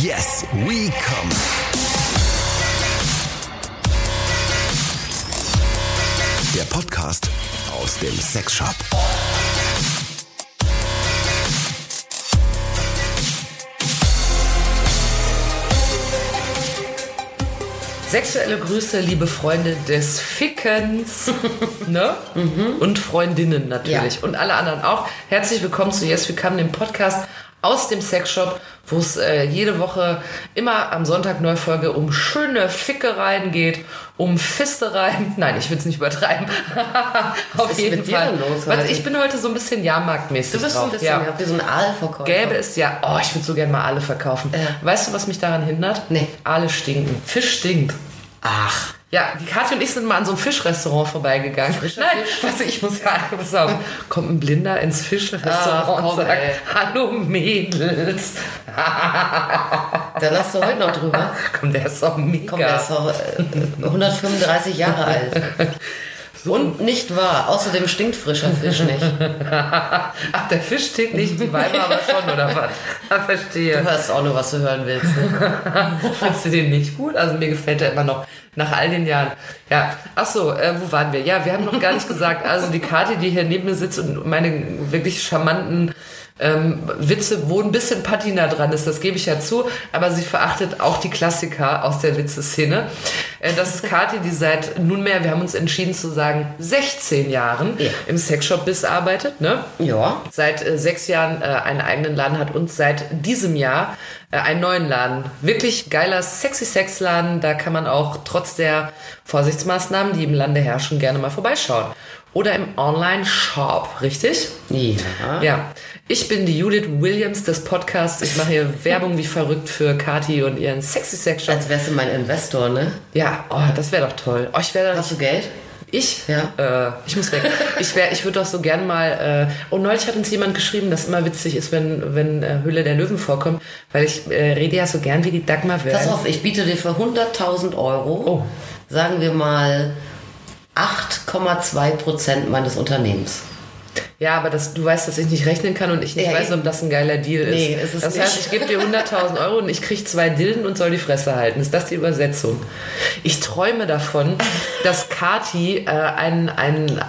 Yes, we come. Der Podcast aus dem Sexshop. Sexuelle Grüße, liebe Freunde des Fickens ne? und Freundinnen natürlich Ja. und alle anderen auch. Herzlich willkommen zu Yes We Come, dem Podcast aus dem Sexshop, wo es äh, jede Woche immer am Sonntag neue Folge um schöne Fickereien geht, um Fistereien. Nein, ich will es nicht übertreiben. Auf ist jeden Fall. los Was, ich bin heute so ein bisschen Jahrmarktmäßig Du bist so drauf. ein bisschen, ja. ihr so einen Aalverkäufer? Gäbe es ja, oh, ich würde so gerne mal Aale verkaufen. Ja. Weißt du, was mich daran hindert? Nee. Aale stinken. Fisch stinkt. Ach, Ja, die Kathi und ich sind mal an so einem Fischrestaurant vorbeigegangen. Nein, weißt du, ich muss sagen, pass auf, kommt ein Blinder ins Fischrestaurant komm, und sagt, ey. hallo Mädels. da lachst du heute noch drüber. Komm, der ist doch mega. Komm, der ist doch äh, 135 Jahre alt. Und nicht wahr. Außerdem stinkt frischer Fisch nicht. Ach, der Fisch stinkt nicht, die Weiber aber schon, oder was? Ah, Du verstehe. hörst auch nur, was du hören willst. Ne? Findest du den nicht gut? Also mir gefällt er immer noch nach all den Jahren. Ja, ach so, äh, wo waren wir? Ja, wir haben noch gar nicht gesagt, also die Kati, die hier neben mir sitzt und meine wirklich charmanten ähm, Witze, wo ein bisschen Patina dran ist, das gebe ich ja zu, aber sie verachtet auch die Klassiker aus der Witzeszene. Äh, das ist Kati, die seit nunmehr, wir haben uns entschieden zu sagen, 16 Jahren Ja. im Sexshop-Biss arbeitet, ne? Ja. seit äh, sechs Jahren äh, einen eigenen Laden hat und seit diesem Jahr äh, einen neuen Laden. Wirklich geiler Sexy Sex Laden. Da kann man auch trotz der Vorsichtsmaßnahmen, die im Lande herrschen, gerne mal vorbeischauen. Oder im Online-Shop, richtig? Ja. Ja. Ich bin die Judith Williams des Podcasts. Ich mache hier Werbung wie verrückt für Kati und ihren Sexy Sex Shop. Als wärst du mein Investor, ne? Ja, oh, das wäre doch toll. Oh, ich wäre Hast du Geld? ich? Ja. Äh, ich muss weg. Ich, wär, ich würde doch so gern mal. Äh, oh, neulich hat uns jemand geschrieben, dass immer witzig ist, wenn, wenn äh, Hülle der Löwen vorkommt, weil ich äh, rede ja so gern wie die Dagmar. Pass auf, ich biete dir für 100.000 Euro, Oh. sagen wir mal, 8,2 Prozent meines Unternehmens. Ja, aber das, du weißt, dass ich nicht rechnen kann und ich nicht Ja, weiß, ob das ein geiler Deal ist. Nee, ist es das nicht. heißt, ich gebe dir 100.000 Euro und ich kriege zwei Dilden und soll die Fresse halten. Ist das die Übersetzung? Ich träume davon, dass Kati äh, ein, ein,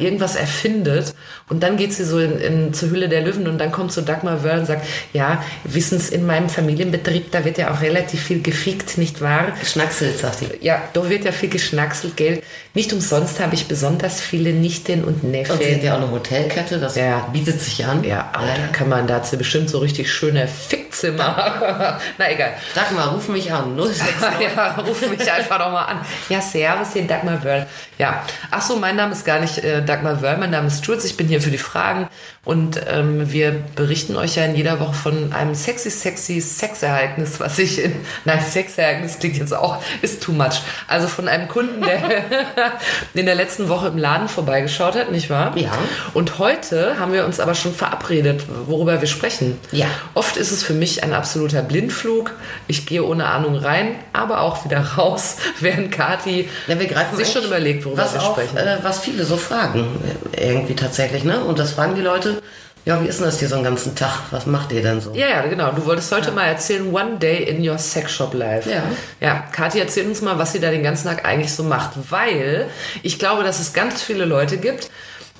irgendwas erfindet und dann geht sie so in, in, zur Hülle der Löwen und dann kommt so Dagmar Wörl und sagt, ja, wissens, in meinem Familienbetrieb, da wird ja auch relativ viel gefickt, nicht wahr? Geschnackselt, sagt die. Ja, da wird ja viel geschnackselt, gell? Nicht umsonst habe ich besonders viele Nichten und Neffen. Und sie hat ja auch eine Hotelkette, das Ja. bietet sich an. Ja, aber da kann man dazu bestimmt so richtig schöne Fickzimmer. Na egal. Dagmar, ruf mich an. 069. ja, ruf mich einfach doch mal an. Ja, servus, hier Dagmar Wörl. Ja, ach so, mein Name ist gar nicht äh, Dagmar Wörl, mein Name ist Jules, ich bin hier für die Fragen und ähm, wir berichten euch ja in jeder Woche von einem sexy, sexy Sexereignis, was ich in, nein, Sexereignis klingt jetzt auch, ist too much. Also von einem Kunden, der in der letzten Woche im Laden vorbeigeschaut hat, nicht wahr? Ja. Und heute haben wir uns aber schon verabredet, worüber wir sprechen. Ja. Oft ist es für mich ein absoluter Blindflug. Ich gehe ohne Ahnung rein, aber auch wieder raus, während Kati Ja, wir greifen sich schon überlegt, worüber was wir auf, sprechen. Äh, was viele so fragen, äh, irgendwie tatsächlich, ne? Und das fragen die Leute, ja, wie ist denn das hier so einen ganzen Tag? Was macht ihr denn so? ja, ja, genau. Du wolltest heute mal erzählen, One Day in Your Sex Shop Life. Ja. Ja, Kathi, erzähl uns mal, was sie da den ganzen Tag eigentlich so macht. Weil ich glaube, dass es ganz viele Leute gibt,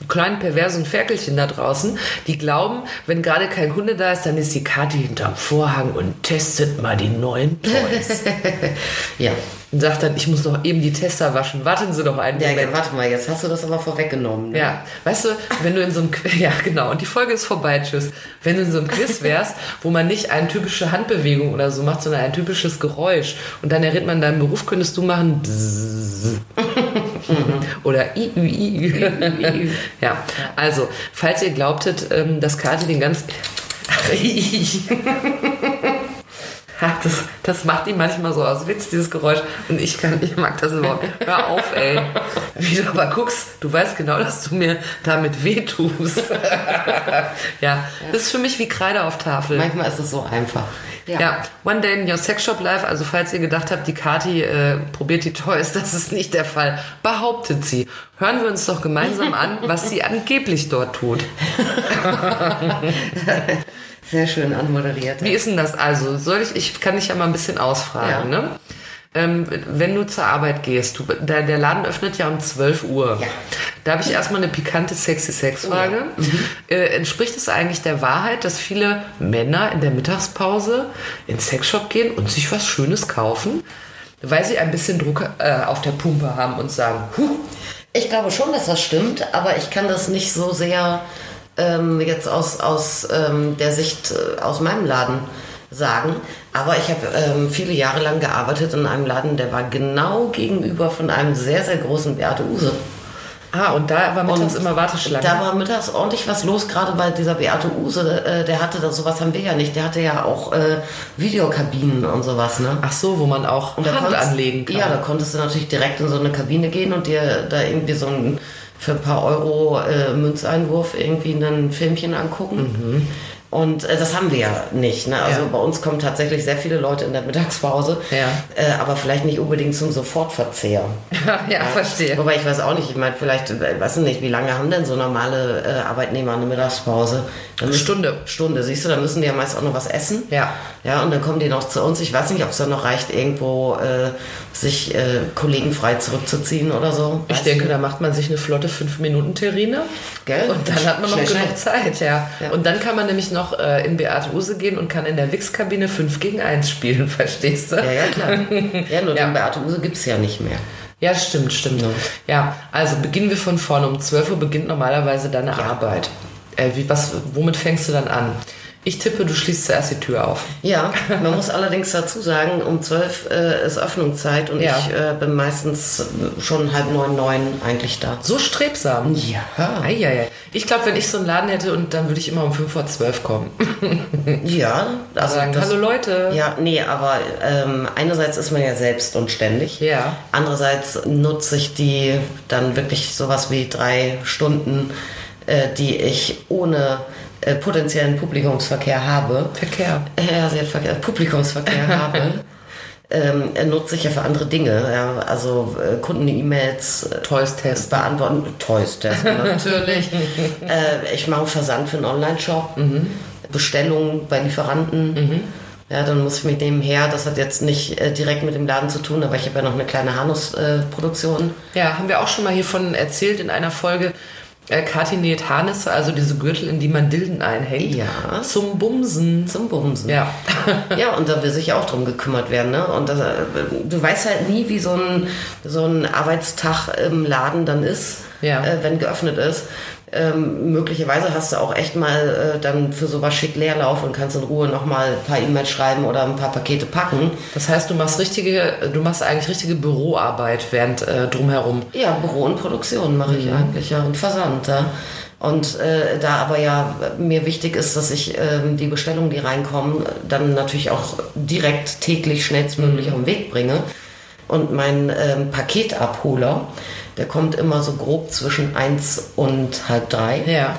kleinen perversen Ferkelchen da draußen, die glauben, wenn gerade kein Kunde da ist, dann ist die Kathi hinterm Vorhang und testet mal die neuen Toys. Ja. Und sagt dann, ich muss noch eben die Tester waschen. Warten Sie doch einen Ja, Moment. warte mal, jetzt hast du das aber vorweggenommen. Ne? Ja, weißt du, wenn du in so einem Quiz, ja genau, und die Folge ist vorbei, tschüss. Wenn du in so einem Quiz wärst, wo man nicht eine typische Handbewegung oder so macht, sondern ein typisches Geräusch und dann errät man deinen Beruf, könntest du machen oder i, i, ü. Ja, also, falls ihr glaubtet, ähm, dass Kati den ganzen... Das, Das macht die manchmal so aus Witz, dieses Geräusch. Und ich kann, ich mag das überhaupt. Hör auf, ey. Wie du aber guckst, du weißt genau, dass du mir damit wehtust. ja, das ist für mich wie Kreide auf Tafel. Manchmal ist es so einfach. Ja. One Day in Your Sex Shop Live, also falls ihr gedacht habt, die Kati äh, probiert die Toys, das ist nicht der Fall, behauptet sie. Hören wir uns doch gemeinsam an, was sie angeblich dort tut. Sehr schön anmoderiert. Wie ist denn das also? Soll ich, ich kann dich ja mal ein bisschen ausfragen, Ja. ne? Ähm, wenn du zur Arbeit gehst, du, der, der Laden öffnet ja um 12 Uhr. Ja. Da habe ich erstmal eine pikante sexy Sex-Frage. Äh, entspricht es eigentlich der Wahrheit, dass viele Männer in der Mittagspause in Sexshop gehen und sich was Schönes kaufen, weil sie ein bisschen Druck äh, auf der Pumpe haben und sagen, huh, Ich glaube schon, dass das stimmt, aber ich kann das nicht so sehr ähm, jetzt aus, aus ähm, der Sicht äh, aus meinem Laden sagen. Aber ich habe ähm, viele Jahre lang gearbeitet in einem Laden, der war genau gegenüber von einem sehr, sehr großen Beate Use. ah, und da war mittags Und immer Warteschlange. Da war mittags ordentlich was los, gerade bei dieser Beate Use. Äh, der hatte da sowas haben wir ja nicht. Der hatte ja auch äh, Videokabinen und sowas, ne? Ach so, wo man auch Und Hand konntest- anlegen kann. Ja, da konntest du natürlich direkt in so eine Kabine gehen und dir da irgendwie so ein für ein paar Euro äh, Münzeinwurf irgendwie ein Filmchen angucken. Und äh, das haben wir ja nicht. Ne? Also Ja. bei uns kommen tatsächlich sehr viele Leute in der Mittagspause, Ja. äh, aber vielleicht nicht unbedingt zum Sofortverzehr. ja, verstehe. Wobei ich weiß auch nicht, ich meine, vielleicht, äh, weiß ich nicht, wie lange haben denn so normale äh, Arbeitnehmer eine Mittagspause? Dann müssen- Stunde. Stunde, siehst du, dann müssen die ja meist auch noch was essen. Ja. Ja, und dann kommen die noch zu uns. Ich weiß nicht, ob es dann noch reicht, irgendwo äh, sich äh, kollegenfrei zurückzuziehen oder so. Ich Weißt denke, du? da macht man sich eine flotte 5-Minuten-Terrine. Gell? Und dann hat man noch Schnell, genug schnell. Zeit, ja. Ja. Und dann kann man nämlich noch äh, in Beate Use gehen und kann in der Wix-Kabine 5 gegen 1 spielen, verstehst du? Ja, ja, klar. ja, nur Ja. den Beate Use gibt es ja nicht mehr. Ja, stimmt, stimmt. Ja, also beginnen wir von vorne. Um 12 Uhr beginnt normalerweise deine Arbeit. Äh, wie, was, womit fängst du dann an? Ich tippe, du schließt zuerst die Tür auf. Ja, man muss allerdings dazu sagen, um 12 äh, ist Öffnungszeit und Ja. ich äh, bin meistens schon halb neun, neun eigentlich da. So strebsam. Ja. Eieiei. Ich glaube, wenn ich so einen Laden hätte, und dann würde ich immer um 5 vor 12 kommen. Ja, also Sagen, das, hallo Leute. Ja, nee, aber ähm, einerseits ist man ja selbst und ständig. Ja. Andererseits nutze ich die dann wirklich sowas wie drei Stunden, äh, die ich ohne äh, potenziellen Publikumsverkehr habe. Verkehr. Ja, sie hat Verkehr, Publikumsverkehr habe. Ähm, äh, nutze ich ja für andere Dinge, ja, also äh, Kunden-E-Mails äh, Toys testen. beantworten, Toys testen natürlich. äh, ich mache Versand für einen Online-Shop, Bestellungen bei Lieferanten. Ja, dann muss ich mit dem her, das hat jetzt nicht äh, direkt mit dem Laden zu tun, aber ich habe ja noch eine kleine Hanus-Produktion. Ja, haben wir auch schon mal hiervon erzählt in einer Folge. Äh, Kathi näht Harnisse, also diese Gürtel, in die man Dilden einhängt. Ja. Zum Bumsen. zum Bumsen. Ja. Ja, und da will sich auch drum gekümmert werden. Ne? Und das, äh, du weißt halt nie, wie so ein, so ein Arbeitstag im Laden dann ist, Ja. äh, wenn geöffnet ist. Ähm, möglicherweise hast du auch echt mal äh, dann für sowas schick Leerlauf und kannst in Ruhe nochmal ein paar E-Mails schreiben oder ein paar Pakete packen. Das heißt, du machst richtige, du machst eigentlich richtige Büroarbeit während äh, drumherum. Ja, Büro und Produktion mache ich eigentlich, ja, und Versand, ja. Und äh, da aber ja mir wichtig ist, dass ich ähm, die Bestellungen, die reinkommen, dann natürlich auch direkt täglich schnellstmöglich auf den Weg bringe. Und mein ähm, Paketabholer, der kommt immer so grob zwischen eins und halb drei. Ja.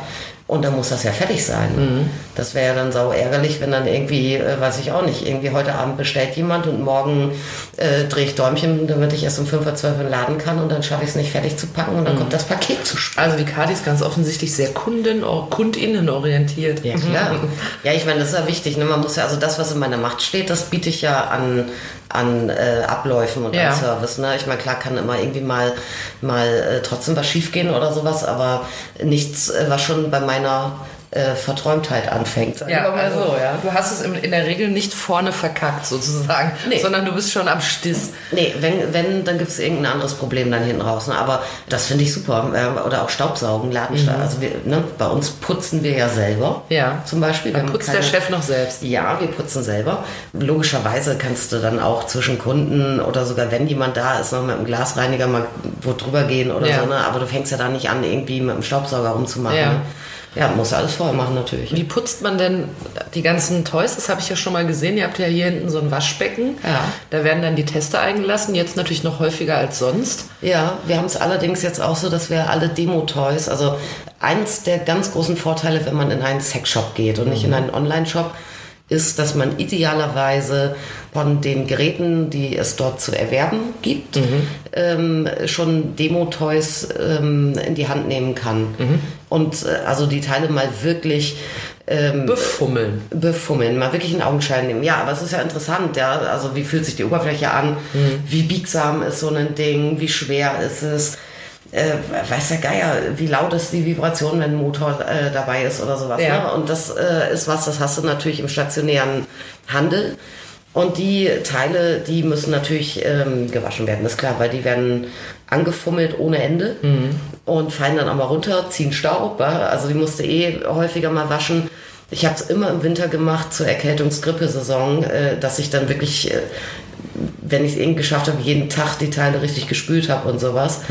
Und dann muss das ja fertig sein. Das wäre ja dann sau ärgerlich, wenn dann irgendwie, äh, weiß ich auch nicht, irgendwie heute Abend bestellt jemand und morgen äh, drehe ich Däumchen, damit ich erst um 5 Uhr 12 Uhr laden kann und dann schaffe ich es nicht fertig zu packen und dann kommt das Paket zu spät. Also die Kathi ist ganz offensichtlich sehr Kunden, Kundinnen orientiert. Ja, klar. Ja, ich meine, das ist ja wichtig. Ne? Man muss ja, also das, was in meiner Macht steht, das biete ich ja an, an äh, Abläufen und Ja. an Service. Ne? Ich meine, klar kann immer irgendwie mal, mal äh, trotzdem was schiefgehen oder sowas, aber nichts, äh, was schon bei meiner äh, Verträumtheit anfängt. sagen Ja, also so, ja. du hast es in, in der Regel nicht vorne verkackt sozusagen, Nee. sondern du bist schon am Stiss. Nee, wenn, wenn dann gibt es irgendein anderes Problem dann hinten raus. Ne? Aber das finde ich super. Ähm, Oder auch Staubsaugen, Ladenstaub. Also wir, ne? bei uns putzen wir ja selber. Mhm. Ja. Zum Beispiel. Dann putzt der keine- Chef noch selbst. Ja, wir putzen selber. Logischerweise kannst du dann auch zwischen Kunden oder sogar wenn jemand da ist, noch mit einem Glasreiniger mal wo drüber gehen oder Ja. so. Ne? Aber du fängst ja da nicht an, irgendwie mit dem Staubsauger rumzumachen. Ja. Ja, muss alles vorher machen natürlich. Wie putzt man denn die ganzen Toys? Das habe ich ja schon mal gesehen. Ihr habt ja hier hinten so ein Waschbecken. Ja. Da werden dann die Tester eingelassen. Jetzt natürlich noch häufiger als sonst. Ja, wir haben es allerdings jetzt auch so, dass wir alle Demo-Toys, also eins der ganz großen Vorteile, wenn man in einen Sexshop geht und nicht in einen Online-Shop, ist, dass man idealerweise von den Geräten, die es dort zu erwerben gibt, ähm, schon Demo-Toys ähm, in die Hand nehmen kann. Und äh, also die Teile mal wirklich ähm, Befummeln. befummeln, mal wirklich einen Augenschein nehmen. Ja, aber es ist ja interessant, ja. Also wie fühlt sich die Oberfläche an? Wie biegsam ist so ein Ding? Wie schwer ist es? Äh, weiß der Geier, wie laut ist die Vibration, wenn ein Motor äh, dabei ist oder sowas. Ja. Ne? Und das äh, ist was, das hast du natürlich im stationären Handel. Und die Teile, die müssen natürlich ähm, gewaschen werden, ist klar, weil die werden angefummelt ohne Ende und fallen dann auch mal runter, ziehen Staub. Also die musste eh häufiger mal waschen. Ich habe es immer im Winter gemacht zur Erkältungs-Grippe-Saison, äh, dass ich dann wirklich, äh, wenn ich es irgendwie geschafft habe, jeden Tag die Teile richtig gespült habe und sowas.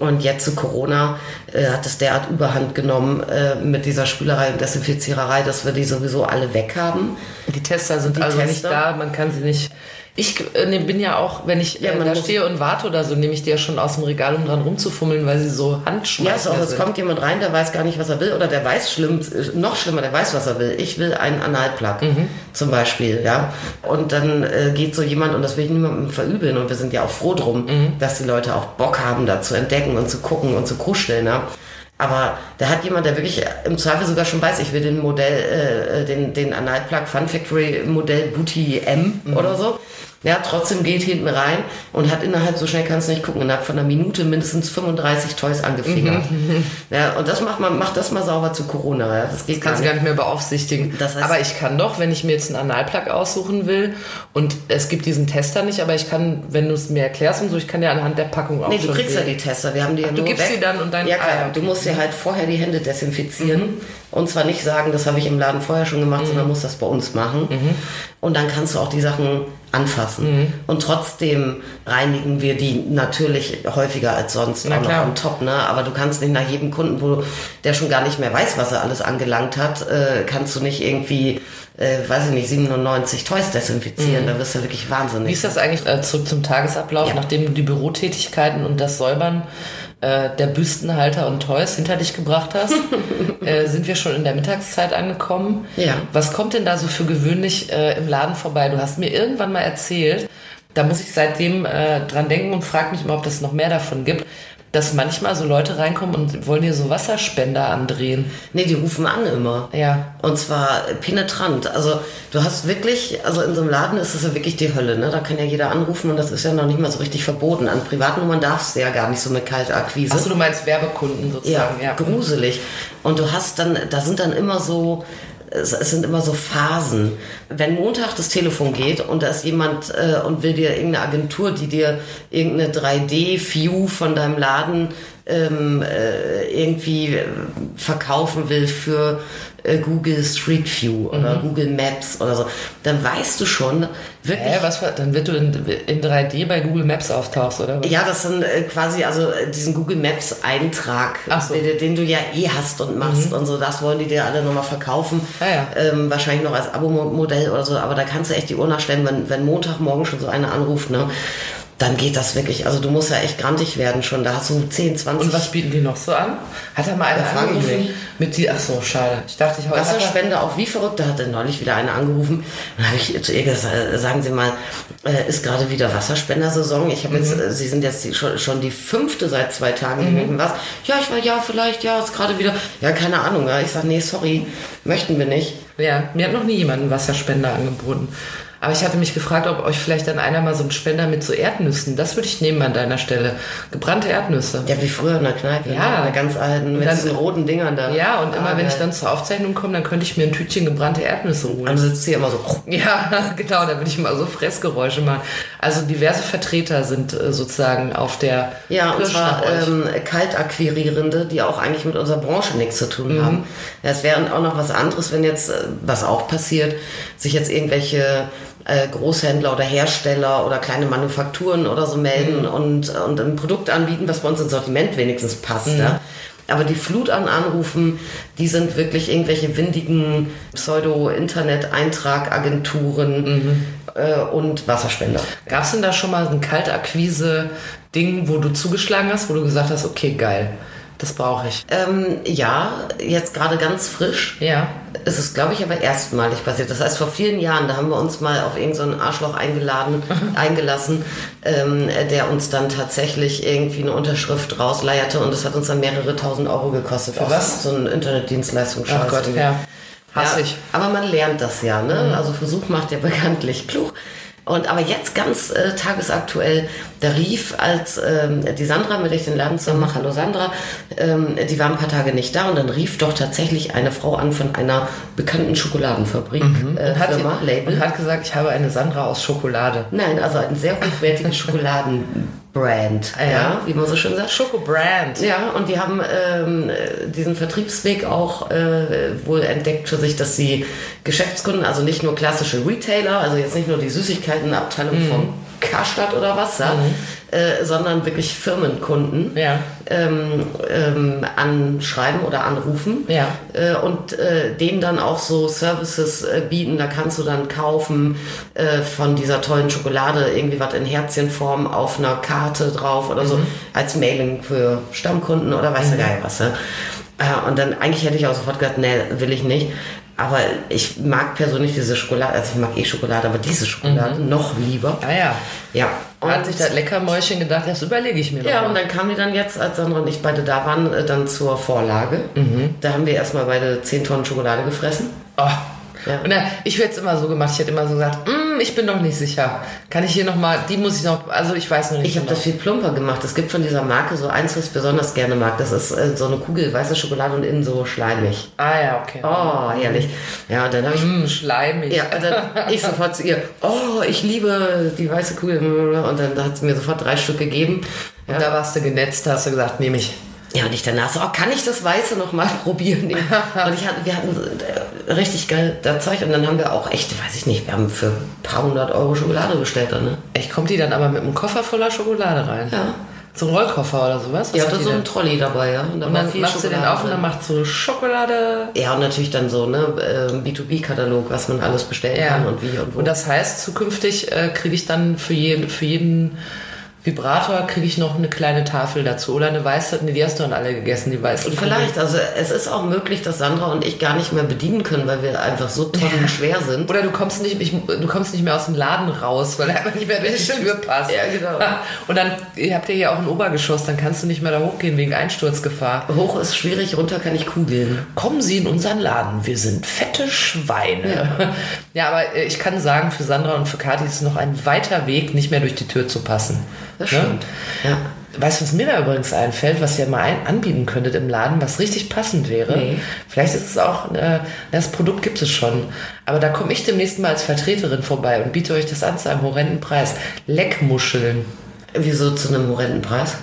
Und jetzt zu Corona äh, hat es derart Überhand genommen äh, mit dieser Spülerei und Desinfiziererei, dass wir die sowieso alle weg haben. Die Tester sind Die also nicht Tester? da. Man kann sie nicht. Ich äh, bin ja auch, wenn ich Ja, äh, da stehe und warte oder so, nehme ich die ja schon aus dem Regal, um dran rumzufummeln, weil sie so Ja, handschmeißer so, es kommt jemand rein, der weiß gar nicht, was er will, oder der weiß schlimm, noch schlimmer, der weiß, was er will. Ich will einen Analplug, zum Beispiel, ja. Und dann äh, geht so jemand, und das will ich niemandem verübeln, und wir sind ja auch froh drum, dass die Leute auch Bock haben, da zu entdecken und zu gucken und zu kuscheln, ja. Aber da hat jemand, der wirklich im Zweifel sogar schon weiß, ich will den Modell, äh, den, den Analplug Fun Factory Modell Booty M oder so. Ja, trotzdem geht hinten rein und hat innerhalb, so schnell kannst du nicht gucken, innerhalb von einer Minute mindestens 35 Toys angefingert. Ja, und das macht man, macht das mal sauber zu Corona. Ja. Das geht Kannst du gar nicht. mehr beaufsichtigen. Das heißt- aber ich kann doch, wenn ich mir jetzt einen Analplug aussuchen will und es gibt diesen Tester nicht, aber ich kann, wenn du es mir erklärst und so, ich kann ja anhand der Packung auch Nee, du kriegst ja sehen. die Tester, wir haben die ja du gibst weg. sie dann und dann- Ja, ah, klar, ja, okay. du musst dir halt vorher die Hände desinfizieren Mhm. und zwar nicht sagen, das habe ich im Laden vorher schon gemacht, sondern musst das bei uns machen. Mhm. Und dann kannst du auch die Sachen anfassen. Und trotzdem reinigen wir die natürlich häufiger als sonst Na auch klar. noch on top, ne? Aber du kannst nicht nach jedem Kunden, wo der schon gar nicht mehr weiß, was er alles angelangt hat, äh, kannst du nicht irgendwie, äh, weiß ich nicht, 97 Toys desinfizieren. Da wirst du wirklich Wie wahnsinnig. ist das eigentlich äh, zurück zum Tagesablauf, Ja. nachdem du die Bürotätigkeiten und das Säubern äh, der Büstenhalter und Toys hinter dich gebracht hast? äh, sind wir schon in der Mittagszeit angekommen? Ja. Was kommt denn da so für gewöhnlich äh, im Laden vorbei? Du hast mir irgendwann mal erzählt, da muss ich seitdem äh, dran denken und frage mich mal, ob das noch mehr davon gibt, dass manchmal so Leute reinkommen und wollen dir so Wasserspender andrehen. Nee, die rufen an immer. Ja. Und zwar penetrant. Also du hast wirklich, also in so einem Laden ist das ja wirklich die Hölle. Ne? Da kann ja jeder anrufen und das ist ja noch nicht mal so richtig verboten. An Privatnummern darfst du ja gar nicht so mit Kaltakquise. Achso, du meinst Werbekunden ja, sozusagen. Ja, gruselig. Und du hast dann, da sind dann immer so, es, es sind immer so Phasen. Wenn Montag das Telefon geht und da ist jemand äh, und will dir irgendeine Agentur, die dir irgendeine 3D-View von deinem Laden ähm, äh, irgendwie äh, verkaufen will für äh, Google Street View oder Mhm. Google Maps oder so, dann weißt du schon wirklich, Hä, was für, dann wird du in, in 3D bei Google Maps auftauchst, oder? was? Ja, das sind äh, quasi also äh, diesen Google Maps Eintrag, so. den, den du ja eh hast und machst und so. Das wollen die dir alle nochmal verkaufen. Ah, ja. ähm, wahrscheinlich noch als Abo-Modell oder so. Aber da kannst du echt die Uhr nachstellen, wenn, wenn Montagmorgen schon so einer anruft, ne? Dann geht das wirklich. Also du musst ja echt grantig werden schon. Da hast du 10, 20 Und was bieten die noch so an? Hat er mal einer Da angerufen? Mit die, ach so, schade. Ich dachte, ich heute. Wasserspende auch wie verrückt. Da hat dann neulich wieder eine angerufen. Dann habe ich zu ihr gesagt, äh, sagen Sie mal, äh, ist gerade wieder Wasserspendersaison? Ich habe jetzt, Mhm. äh, Sie sind jetzt die, schon, schon die fünfte seit zwei Tagen. Irgendwas. Ja, ich war ja vielleicht, ja, ist gerade wieder. Ja, keine Ahnung. Ja. Ich sage, nee, sorry, möchten wir nicht. Ja, mir hat noch nie jemand einen Wasserspender angeboten. Aber ich hatte mich gefragt, ob euch vielleicht dann einer mal so einen Spender mit so Erdnüssen, das würde ich nehmen an deiner Stelle. Gebrannte Erdnüsse. Ja, wie früher in der Kneipe. Ja. ne? In der ganz alten, mit dann- diesen roten Dingern da. Ja, und immer Ah, wenn ich dann zur Aufzeichnung komme, dann könnte ich mir ein Tütchen gebrannte Erdnüsse holen. Dann sitzt sie immer so. Ja, genau, da würde ich mal so Fressgeräusche machen. Also diverse Vertreter sind äh, sozusagen auf der Ja, und zwar ähm, Kaltakquirierende, die auch eigentlich mit unserer Branche nichts zu tun Mhm. haben. Es wäre auch noch was anderes, wenn jetzt, äh, was auch passiert, sich jetzt irgendwelche äh, Großhändler oder Hersteller oder kleine Manufakturen oder so melden Mhm. und, und ein Produkt anbieten, was bei uns ins Sortiment wenigstens passt. Ja? Aber die Flut an Anrufen, die sind wirklich irgendwelche windigen Pseudo-Internet-Eintrag-Agenturen äh, und Wasserspender. Gab es denn da schon mal ein Kaltakquise-Ding, wo du zugeschlagen hast, wo du gesagt hast, okay, geil, das brauche ich? Ähm, ja, jetzt gerade ganz frisch. Ja. Es ist, glaube ich, aber erstmalig passiert. Das heißt, vor vielen Jahren, da haben wir uns mal auf irgendeinen so Arschloch eingeladen, eingelassen, ähm, der uns dann tatsächlich irgendwie eine Unterschrift rausleierte und das hat uns dann mehrere tausend Euro gekostet. Für was? So ein Internetdienstleistung. Ach Gott, ja. Hass Ja, aber man lernt das ja, ne? Also Versuch macht ja bekanntlich klug. Und aber jetzt ganz äh, tagesaktuell, da rief als ähm, die Sandra, mit der ich den Laden zusammen mache, hallo Sandra, ähm, die war ein paar Tage nicht da und dann rief doch tatsächlich eine Frau an von einer bekannten Schokoladenfabrik, äh, Hat Firma, sie- Label. und hat gesagt, ich habe eine Sandra aus Schokolade. Nein, also ein sehr hochwertiges Schokoladenbrand, Ah, ja. ja, wie man so schön sagt. Schokobrand. Ja, und die haben ähm, äh, diesen Vertriebsweg auch äh, wohl entdeckt für sich, dass sie Geschäftskunden, also nicht nur klassische Retailer, also jetzt nicht nur die Süßigkeitenabteilung von Karstadt oder was, ja, äh, sondern wirklich Firmenkunden Ja. ähm, ähm, anschreiben oder anrufen Ja. äh, und äh, denen dann auch so Services äh, bieten. Da kannst du dann kaufen äh, von dieser tollen Schokolade irgendwie was in Herzchenform auf einer Karte drauf oder so als Mailing für Stammkunden oder weiß der Geil was. Ja? Äh, und dann eigentlich hätte ich auch sofort gesagt, nee, will ich nicht. Aber ich mag persönlich diese Schokolade, also ich mag eh Schokolade, aber diese Schokolade noch lieber. Ah ja. Ja. Hat sich das Leckermäulchen gedacht, das überlege ich mir Ja, noch und mal. dann kamen die dann jetzt, als Sandra und ich beide da waren, äh, dann zur Vorlage. Mhm. Da haben wir erstmal beide 10 Tonnen Schokolade gefressen. Oh. Ja. Und dann, ich hätte es immer so gemacht, ich hätte immer so gesagt, "Mm, ich bin noch nicht sicher. Kann ich hier nochmal, die muss ich noch, also ich weiß noch nicht Ich habe genau. das viel plumper gemacht. Es gibt von dieser Marke so eins, was ich besonders gerne mag. Das ist äh, so eine Kugel weiße Schokolade und innen so schleimig. Ah ja, okay. Oh, herrlich. Ja, und dann habe ich Mm, schleimig. Ja, und dann ich sofort zu ihr, oh, ich liebe die weiße Kugel. Und dann hat sie mir sofort drei Stück gegeben. Ja, Und da warst du genetzt, hast du gesagt, nehme ich. Ja und ich danach so, oh, kann ich das Weiße noch mal probieren? und ich hatte, wir hatten äh, richtig geil das Zeug. Und dann haben wir auch echt, weiß ich nicht, wir haben für ein paar hundert Euro Schokolade bestellt. Ne? Ich kommt die dann aber mit einem Koffer voller Schokolade rein. Ja. So ein Rollkoffer oder sowas? Was Ja, die so ein? Trolley dabei, ja. Und, da Und dann machst du den Schokolade auf und dann macht so Schokolade. Ja, und natürlich dann so, ne, ähm, B2B-Katalog, was man alles bestellen kann und wie und wo. Und das heißt, zukünftig äh, kriege ich dann für jeden, für jeden Vibrator kriege ich noch eine kleine Tafel dazu. Oder eine weiße, nee, die hast du dann alle gegessen, die weißen. Vielleicht, also es ist auch möglich, dass Sandra und ich gar nicht mehr bedienen können, weil wir einfach so tonnenschwer sind. Oder du kommst nicht, ich, du kommst nicht mehr aus dem Laden raus, weil einfach nicht mehr durch die Tür passt. Ja, genau. Und dann, ihr habt ja hier auch ein Obergeschoss, dann kannst du nicht mehr da hochgehen wegen Einsturzgefahr. Hoch ist schwierig, runter kann ich kugeln. Kommen Sie in unseren Laden, wir sind fette Schweine. Ja, aber äh, ich kann sagen, für Sandra und für Kathi ist es noch ein weiter Weg, nicht mehr durch die Tür zu passen. Das Ne? stimmt. Ja. Weißt du, was mir da übrigens einfällt, was ihr mal ein anbieten könntet im Laden, was richtig passend wäre? Nee. Vielleicht ist es auch, äh, das Produkt gibt es schon, aber da komme ich demnächst mal als Vertreterin vorbei und biete euch das an zu einem horrenden Preis. Leckmuscheln. Wieso zu einem horrenden Preis?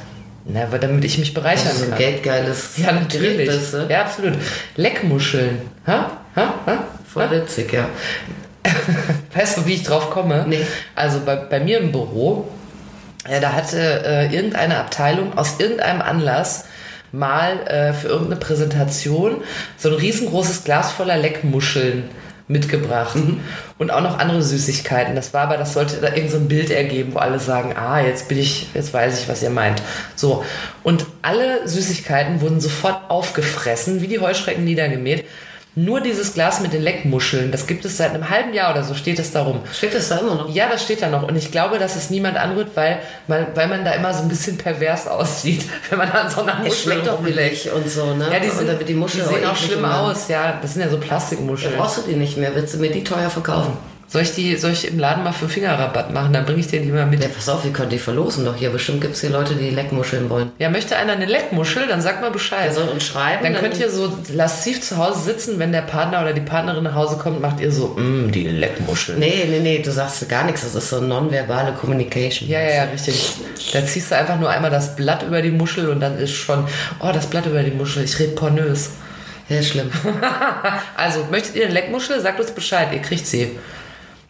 Na, weil damit ich mich bereichern Das ist ein kann. geldgeiles Ja, natürlich. Bist, ne? Ja, absolut. Leckmuscheln. Ha? Ha? Ha? Voll witzig, ja. Weißt du, wie ich drauf komme? Nee. Also bei, bei mir im Büro, ja, da hatte äh, irgendeine Abteilung aus irgendeinem Anlass mal äh, für irgendeine Präsentation so ein riesengroßes Glas voller Leckmuscheln mitgebracht und auch noch andere Süßigkeiten. Das war aber, das sollte da irgend so ein Bild ergeben, wo alle sagen, ah, jetzt bin ich, jetzt weiß ich, was ihr meint. So. Und alle Süßigkeiten wurden sofort aufgefressen, wie die Heuschrecken niedergemäht. Nur dieses Glas mit den Leckmuscheln, das gibt es seit einem halben Jahr oder so, steht es darum. Steht das da immer noch? Ja, das steht da noch. Und ich glaube, dass es niemand anrührt, weil, weil, weil man da immer so ein bisschen pervers aussieht, wenn man an so einer Es Muschel schmeckt doch billig und so, ne? Ja, die, sind, die die sehen auch eklig schlimm aus. Ja, das sind ja so Plastikmuscheln. Brauchst du die nicht mehr? Willst du mir die teuer verkaufen? Soll ich, die, soll ich im Laden mal für Fingerrabatt machen? Dann bringe ich den die mal mit. Ja, pass auf, wir können die verlosen doch hier. Bestimmt gibt es hier Leute, die Leckmuscheln wollen. Ja, möchte einer eine Leckmuschel, dann sagt mal Bescheid. Der soll uns schreiben. Dann könnt ihr so lasziv zu Hause sitzen, wenn der Partner oder die Partnerin nach Hause kommt, macht ihr so, mmm, die Leckmuschel. Nee, nee, nee, du sagst gar nichts. Das ist so nonverbale Communication. Ja, ja, ja, richtig. Da ziehst du einfach nur einmal das Blatt über die Muschel und dann ist schon, oh, das Blatt über die Muschel, ich rede pornös. Ja, schlimm. Also, möchtet ihr eine Leckmuschel? Sagt uns Bescheid, ihr kriegt sie.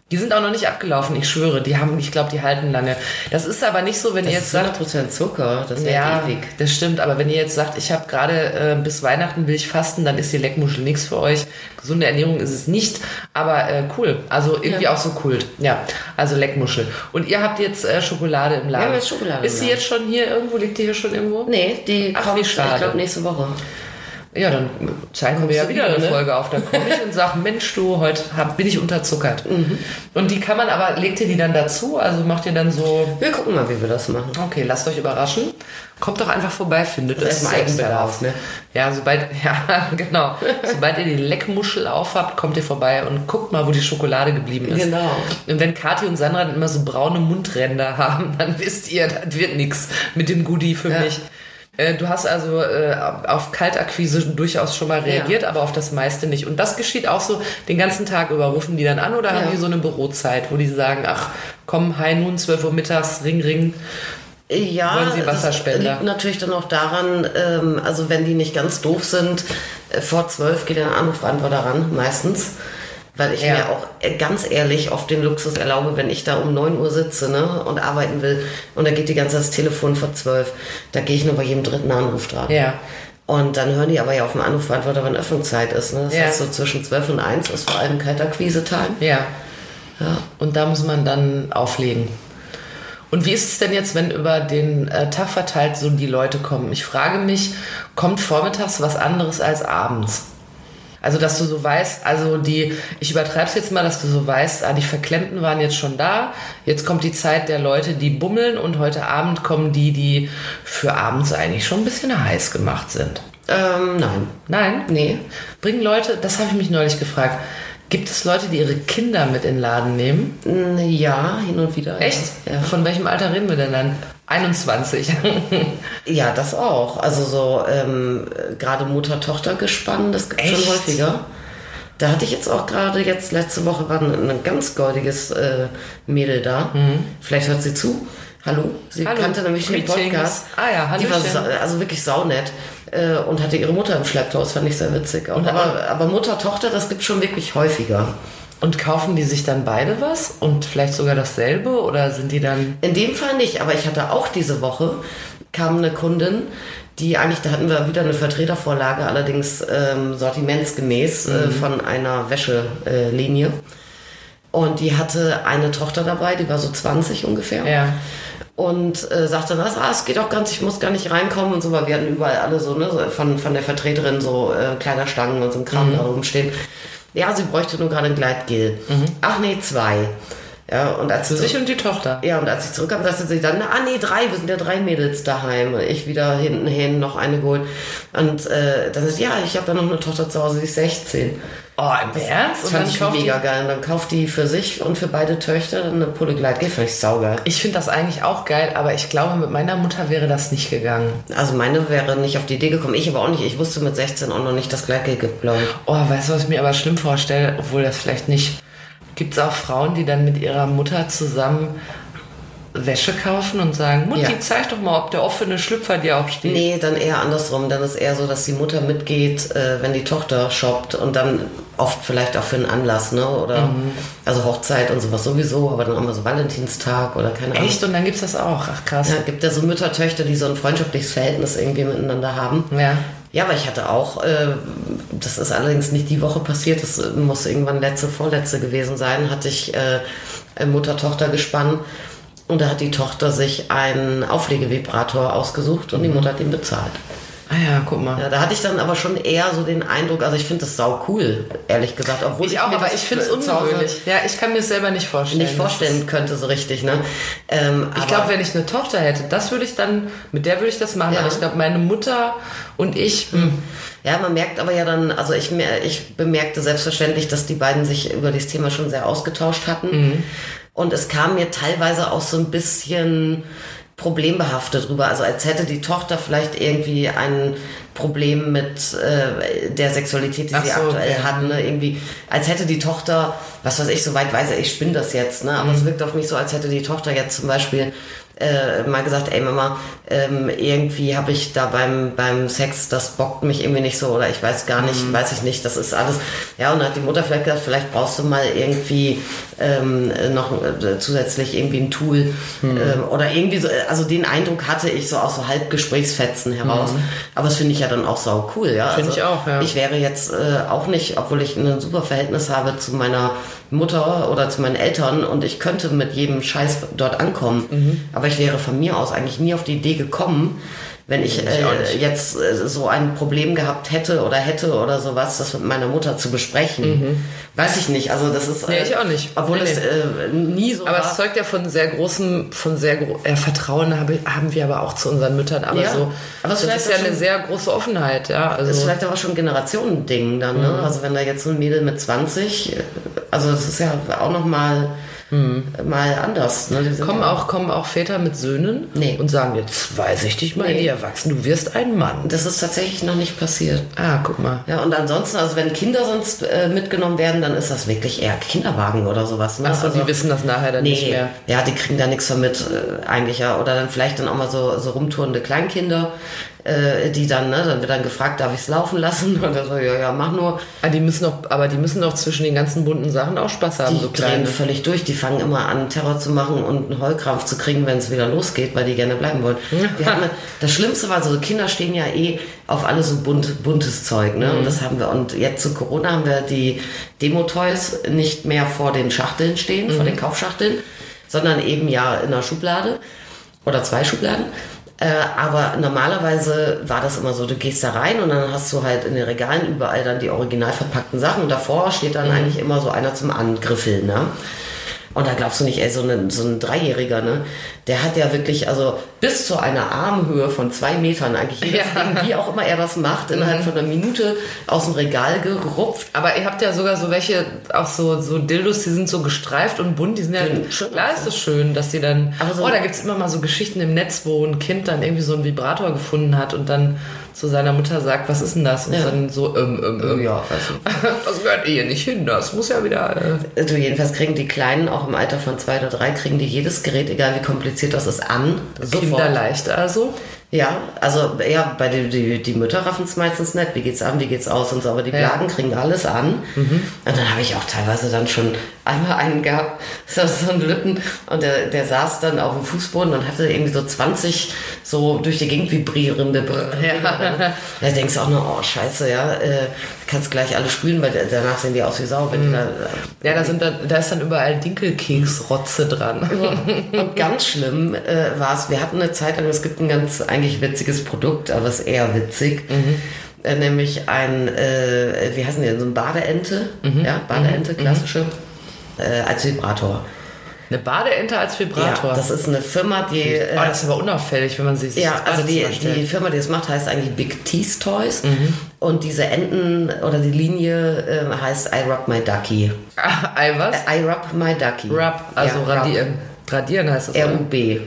Die sind auch noch nicht abgelaufen, ich schwöre. Die haben, ich glaube, die halten lange. Das ist aber nicht so, wenn Das ihr ist jetzt sagt, 100% Zucker, das hält ja, ewig. das stimmt. Aber wenn ihr jetzt sagt, ich habe gerade äh, bis Weihnachten will ich fasten, dann ist die Leckmuschel nichts für euch. Gesunde Ernährung ist es nicht, aber äh, cool. Also irgendwie Ja. auch so Kult. Ja, also Leckmuschel. Und ihr habt jetzt äh, Schokolade im Laden. haben jetzt Schokolade Ist sie jetzt schon hier irgendwo? Liegt die hier schon irgendwo? Nee, die Ach, kommt, ich glaube, nächste Woche. Ja, dann zeigen Kommst wir ja wieder wieder, eine ne? Folge auf. Dann komme ich und sage, Mensch, du, heute hab, bin ich unterzuckert. Mhm. Und die kann man aber, legt ihr die dann dazu? Also macht ihr dann so, Wir gucken mal, wie wir das machen. okay, lasst euch überraschen. Kommt doch einfach vorbei, findet Das es. ist Eigenbedarf, ne? Ja, sobald, ja, genau. sobald ihr die Leckmuschel aufhabt, kommt ihr vorbei und guckt mal, wo die Schokolade geblieben ist. Genau. Und wenn Kathi und Sandra dann immer so braune Mundränder haben, dann wisst ihr, das wird nix mit dem Goodie für Ja. mich. Äh, Du hast also äh, auf Kaltakquise durchaus schon mal reagiert, aber auf das meiste nicht. Und das geschieht auch so den ganzen Tag über. Rufen die dann an oder haben Ja. die so eine Bürozeit, wo die sagen, ach komm, hi nun, 12 Uhr mittags, Ring, Ring. Ja, Wollen Sie das liegt natürlich dann auch daran, ähm, also wenn die nicht ganz doof sind, äh, vor zwölf geht der Anrufbeantworter ran, meistens. Weil ich Ja. mir auch äh, ganz ehrlich oft den Luxus erlaube, wenn ich da um 9 Uhr sitze ne, und arbeiten will und da geht die ganze Zeit das Telefon vor zwölf, da gehe ich nur bei jedem dritten Anruf dran. Ja. Und dann hören die aber ja auf dem Anrufbeantworter, wann Öffnungszeit ist. Ne? Das Ja. heißt, so zwischen 12 und 1 ist vor allem Kaltakquise-Time. Ja. Und da muss man dann auflegen. Und wie ist es denn jetzt, wenn über den äh, Tag verteilt so die Leute kommen? Ich frage mich, kommt vormittags was anderes als abends? Also, dass du so weißt, also die, ich übertreibe es jetzt mal, dass du so weißt, ah, die Verklemmten waren jetzt schon da, jetzt kommt die Zeit der Leute, die bummeln und heute Abend kommen die, die für abends eigentlich schon ein bisschen heiß gemacht sind. Ähm, nein. Nein? Nee. Bringen Leute, das habe ich mich neulich gefragt, gibt es Leute, die ihre Kinder mit in den Laden nehmen? Ja, hin und wieder. Echt? Ja. Von welchem Alter reden wir denn dann? 21. Ja, das auch. Also so ähm, äh, gerade Mutter-Tochter-Gespann, das gibt Echt? schon häufiger. Da hatte ich jetzt auch gerade, jetzt letzte Woche war ein, ein ganz goldiges äh, Mädel da. Vielleicht hört sie zu. Hallo. Sie Mhm. Hallo. kannte nämlich den Greetings. Podcast. Ah ja, Die war also wirklich saunett äh, und hatte ihre Mutter im Schlepptau. Das fand ich sehr witzig. Und aber, aber Mutter-Tochter, das gibt schon wirklich häufiger. Und kaufen die sich dann beide was und vielleicht sogar dasselbe oder sind die dann In dem Fall nicht, aber ich hatte auch diese Woche, kam eine Kundin, die eigentlich, da hatten wir wieder eine Vertretervorlage, allerdings ähm, sortimentsgemäß äh, von einer Wäschelinie. Äh, und die hatte eine Tochter dabei, die war so 20 ungefähr. Ja. Und äh, sagte dann, ah, es geht auch ganz, ich muss gar nicht reinkommen und so, weil wir hatten überall alle so, ne, so von, von der Vertreterin so äh, kleiner Stangen und so ein Kram da rumstehen. Ja, sie bräuchte nur gerade ein Gleitgel. Ach nee, zwei. Ja, und als für sie sich und die Tochter? ja, und als ich zurückkam, sagte sie dann, ah nee, drei, wir sind ja drei Mädels daheim. Und ich wieder hinten hin noch eine geholt. Und äh, dann ist, ja, ich habe ja noch eine Tochter zu Hause, die ist 16. Oh, im Ernst? Das fand ich kauft die- mega geil. Und dann kauft die für sich und für beide Töchter eine Pulle Gleitgel. Fand ich saugeil. Ich finde das eigentlich auch geil, aber ich glaube, mit meiner Mutter wäre das nicht gegangen. Also meine wäre nicht auf die Idee gekommen. Ich aber auch nicht. Ich wusste mit 16 auch noch nicht, dass Gleitgel gibt, glaube ich. Oh, weißt du, was ich mir aber schlimm vorstelle, obwohl das vielleicht nicht. Gibt es auch Frauen, die dann mit ihrer Mutter zusammen Wäsche kaufen und sagen, Mutti, Ja. zeig doch mal, ob der offene Schlüpfer dir auch steht. Nee, dann eher andersrum. Dann ist eher so, dass die Mutter mitgeht, äh, wenn die Tochter shoppt und dann oft vielleicht auch für einen Anlass, ne? Oder also Hochzeit und sowas sowieso, aber dann auch mal so Valentinstag oder keine Ahnung. Echt? Und dann gibt's das auch. Ach krass. Ja, gibt ja so Mütter, Töchter, die so ein freundschaftliches Verhältnis irgendwie miteinander haben. Ja. Ja, aber ich hatte auch, äh, das ist allerdings nicht die Woche passiert, das muss irgendwann letzte, vorletzte gewesen sein, hatte ich äh, Mutter-Tochter gespannt und da hat die Tochter sich einen Auflegevibrator ausgesucht und die Mutter hat ihn bezahlt. Ah ja, guck mal. Ja, da hatte ich dann aber schon eher so den Eindruck, also ich finde das sau cool, ehrlich gesagt, obwohl ich auch, mir aber ich finde es ungewöhnlich. Ja, ich kann mir es selber nicht vorstellen. nicht vorstellen könnte so richtig, ne? Ähm, Ich glaube, wenn ich eine Tochter hätte, das würde ich dann, mit der würde ich das machen. Ja. Aber ich glaube, meine Mutter und ich, hm, Ja, man merkt aber ja dann, also ich, ich bemerkte selbstverständlich, dass die beiden sich über dieses Thema schon sehr ausgetauscht hatten. Und es kam mir teilweise auch so ein bisschen problembehaftet rüber. Also als hätte die Tochter vielleicht irgendwie ein Problem mit äh, der Sexualität, die Ach sie so, aktuell okay. hat. Ne? Irgendwie, als hätte die Tochter, was weiß ich, soweit weiß ich, ich spinne das jetzt, ne? aber es wirkt auf mich so, als hätte die Tochter jetzt zum Beispiel äh, mal gesagt, ey Mama, ähm, irgendwie habe ich da beim, beim Sex, das bockt mich irgendwie nicht so oder ich weiß gar nicht, weiß ich nicht, das ist alles. Ja, und dann hat die Mutter vielleicht gesagt, vielleicht brauchst du mal irgendwie ähm, noch äh, zusätzlich irgendwie ein Tool Hm. ähm, oder irgendwie so, also den Eindruck hatte ich so aus so Halbgesprächsfetzen heraus. Aber das finde ich ja dann auch sau cool, ja. Finde also, ich auch, ja. Ich wäre jetzt äh, auch nicht, obwohl ich ein super Verhältnis habe zu meiner Mutter oder zu meinen Eltern und ich könnte mit jedem Scheiß dort ankommen. Mhm. Aber ich wäre von mir aus eigentlich nie auf die Idee gekommen, wenn ich, Ich äh, jetzt äh, so ein Problem gehabt hätte oder hätte oder sowas, das mit meiner Mutter zu besprechen. Weiß ich nicht. Also das ist. Mhm. Nee, ich auch nicht. Obwohl Nee, es äh, nie so Aber war. es zeugt ja von sehr großem, von sehr gro äh, Vertrauen habe, haben wir aber auch zu unseren Müttern. Aber Ja. so, Aber es das ist ja auch eine schon- sehr große Offenheit, ja. ist Also vielleicht aber schon ein Generationending dann, Mhm. ne? Also wenn da jetzt so ein Mädel mit 20, äh, also das ist ja auch noch mal, mal anders. Ne? Die Mhm. kommen ja, auch, kommen auch Väter mit Söhnen Nee. und sagen, jetzt weiß ich dich mal Nee. nie erwachsen, du wirst ein Mann. Das ist tatsächlich noch nicht passiert. Ah, guck mal. Ja, und ansonsten, also wenn Kinder sonst äh, mitgenommen werden, dann ist das wirklich eher Kinderwagen oder sowas. Ne? Achso, also, die wissen das nachher dann nicht Nee, mehr. ja, die kriegen da nichts von mit, äh, eigentlich ja. Oder dann vielleicht dann auch mal so, so rumtourende Kleinkinder, äh, die dann, ne, dann wird dann gefragt, darf ich es laufen lassen? Oder so, ja, ja, mach nur. Ah, die müssen doch, aber die müssen doch zwischen den ganzen bunten Sachen auch Spaß haben, Die so drehen kleine. völlig durch. Die fangen immer an, Terror zu machen und einen Heulkrampf zu kriegen, wenn es wieder losgeht, weil die gerne bleiben wollen. Wir hatten, das Schlimmste war, so Kinder stehen ja eh auf alles so bunt, buntes Zeug. Ne? Mhm. Und das haben wir. Und jetzt zu Corona haben wir die Demo-Toys nicht mehr vor den Schachteln stehen, Mhm. vor den Kaufschachteln, sondern eben ja in der Schublade oder zwei Schubladen. Äh, aber normalerweise war das immer so, du gehst da rein und dann hast du halt in den Regalen überall dann die original verpackten Sachen und davor steht dann eigentlich immer so einer zum Angriffeln, ne? Und da glaubst du nicht, ey, so, ein so ein Dreijähriger, ne? Der hat ja wirklich, also bis zu einer Armhöhe von zwei Metern eigentlich jedes Ja. Ding, wie auch immer er das macht, innerhalb von einer Minute aus dem Regal gerupft. Aber ihr habt ja sogar so welche, auch so, so Dildos, die sind so gestreift und bunt, die sind ja, schön. klar ist es schön, dass die dann, Aber so- oh, da gibt's immer mal so Geschichten im Netz, wo ein Kind dann irgendwie so einen Vibrator gefunden hat und dann zu seiner Mutter sagt, was ist denn das? Und Ja. dann so, ähm, ähm, ähm. Ja, nicht. Das gehört hier nicht hin, das muss ja wieder, äh, Also jedenfalls kriegen die Kleinen auch im Alter von zwei oder drei, kriegen die jedes Gerät, egal wie kompliziert das ist, an. kinderleicht also. Ja, also ja, bei den die, die Mütter raffen es meistens nicht. Wie geht's an, wie geht's aus und so, aber die Ja. Blagen kriegen alles an. Und dann habe ich auch teilweise dann schon einmal einen gehabt, so, so einen Lütten, und der, der saß dann auf dem Fußboden und hatte irgendwie so 20 so durch die Gegend vibrierende Br- Ja. Da denkst du auch nur, oh scheiße, ja, äh, kannst gleich alle spülen, weil danach sehen die aus wie Sau, wenn die da Ja, da sind dann, da ist dann überall Dinkelkeksrotze dran. Und ganz schlimm äh, war es, wir hatten eine Zeit lang, es gibt ein ganz eigentlich witziges Produkt, aber es ist eher witzig. Äh, nämlich ein, äh, wie heißen die denn, so ein Badeente, ja, Badeente, klassische, äh, als Vibrator. Eine Badeente als Vibrator. Ja, das ist eine Firma, die... Äh, oh, das ist aber unauffällig, wenn man sie sich ja, also die, die Firma, die das macht, heißt eigentlich Big Tease Toys. Mhm. Und diese Enten oder die Linie äh, heißt I Rub My Ducky. Ei, was? I Rub My Ducky. Rub, also ja, radieren. Radieren heißt das. R-U-B.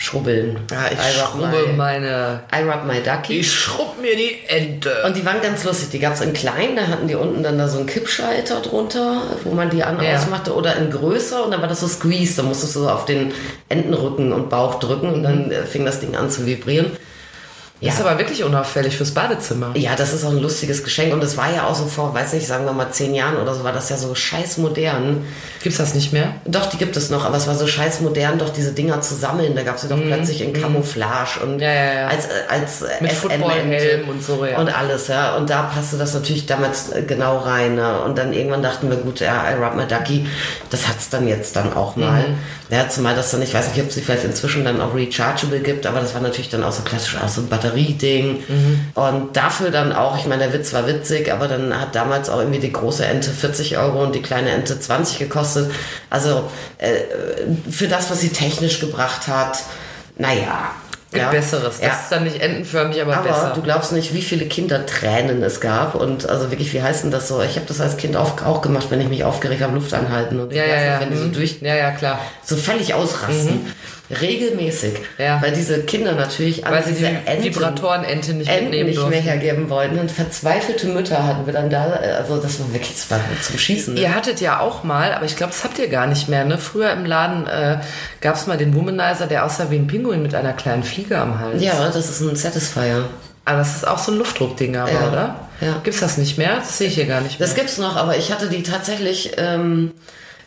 Schrubbeln. Ja, ich I rub schrubbe my- meine. I Rub My Ducky. Ich schrubb mir die Ente. Und die waren ganz lustig. Die gab es in klein, da hatten die unten dann da so einen Kippschalter drunter, wo man die an Ja. ausmachte, oder in größer und dann war das so Squeeze. Da musstest du so auf den Entenrücken und Bauch drücken und dann äh, fing das Ding an zu vibrieren. Das ist aber wirklich unauffällig fürs Badezimmer. Ja, das ist auch ein lustiges Geschenk und es war ja auch so vor, weiß nicht, sagen wir mal zehn Jahren oder so, war das ja so scheiß modern. Gibt's das nicht mehr? Doch, die gibt es noch, aber es war so scheiß modern, doch diese Dinger zu sammeln. Da gab es sie doch plötzlich in Camouflage und Mhm. Ja, ja, ja. als, als Mit Footballhelm und so, ja. Und alles, ja. Und da passte das natürlich damals äh, genau rein. Ne? Und dann irgendwann dachten wir, gut, ja, I Rub My Ducky, das hat's dann jetzt dann auch mal. Mhm. Ja, zumal das dann, ich weiß nicht, ob es sie vielleicht inzwischen dann auch rechargeable gibt, aber das war natürlich dann auch so klassisch auch so ein Batterieding. Mhm. Und dafür dann auch, ich meine, der Witz war witzig, aber dann hat damals auch irgendwie die große Ente 40 Euro und die kleine Ente 20 gekostet. Also äh, für das, was sie technisch gebracht hat, naja. Ja. Besseres. Das Ja. ist dann nicht entenförmig, aber, Aber besser. du glaubst nicht, wie viele Kindertränen es gab. Und also wirklich, wie heißt denn das so? Ich habe das als Kind auch, auch gemacht, wenn ich mich aufgeregt habe, Luft anhalten. Und ja, ja, ja. wenn die so Mhm. durch, ja, ja, klar. so völlig ausrasten. Regelmäßig. Ja. Weil diese Kinder natürlich Weil sie diese die Vibratorenente nicht Enten nicht durften. mehr hergeben wollten. Und verzweifelte Mütter hatten wir dann da. Also das war wirklich das war zum Schießen. Ne? Ihr hattet ja auch mal, aber ich glaube, das habt ihr gar nicht mehr. Ne? Früher im Laden äh, gab es mal den Womanizer, der aussah wie ein Pinguin mit einer kleinen Fliege am Hals. Ja, das ist ein Satisfier. Aber das ist auch so ein Luftdruckding, aber, Ja. oder? Ja. Gibt's das nicht mehr? Das sehe ich hier gar nicht mehr. Das gibt's noch, aber ich hatte die tatsächlich ähm,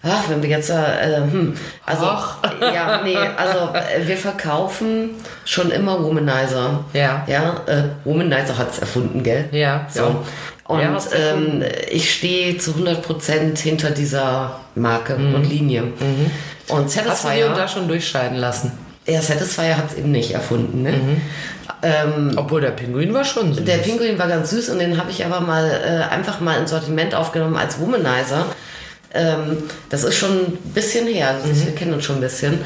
ach, wenn wir jetzt, äh, hm, also, Ach. ja, nee, also äh, wir verkaufen schon immer Womanizer. Ja. Ja, äh, Womanizer hat's erfunden, gell? Ja, So. ja. Und Ja, ähm, ich stehe zu 100% hinter dieser Marke und Linie. Und Mhm. Hast du Satisfyer, und da schon durchscheiden lassen? Ja, Satisfyer hat's eben nicht erfunden, ne? Ähm, Obwohl der Pinguin war schon süß. der Pinguin war ganz süß und den habe ich aber mal äh, einfach mal ins Sortiment aufgenommen als Womanizer. Ähm, das ist schon ein bisschen her, also wir kennen uns schon ein bisschen.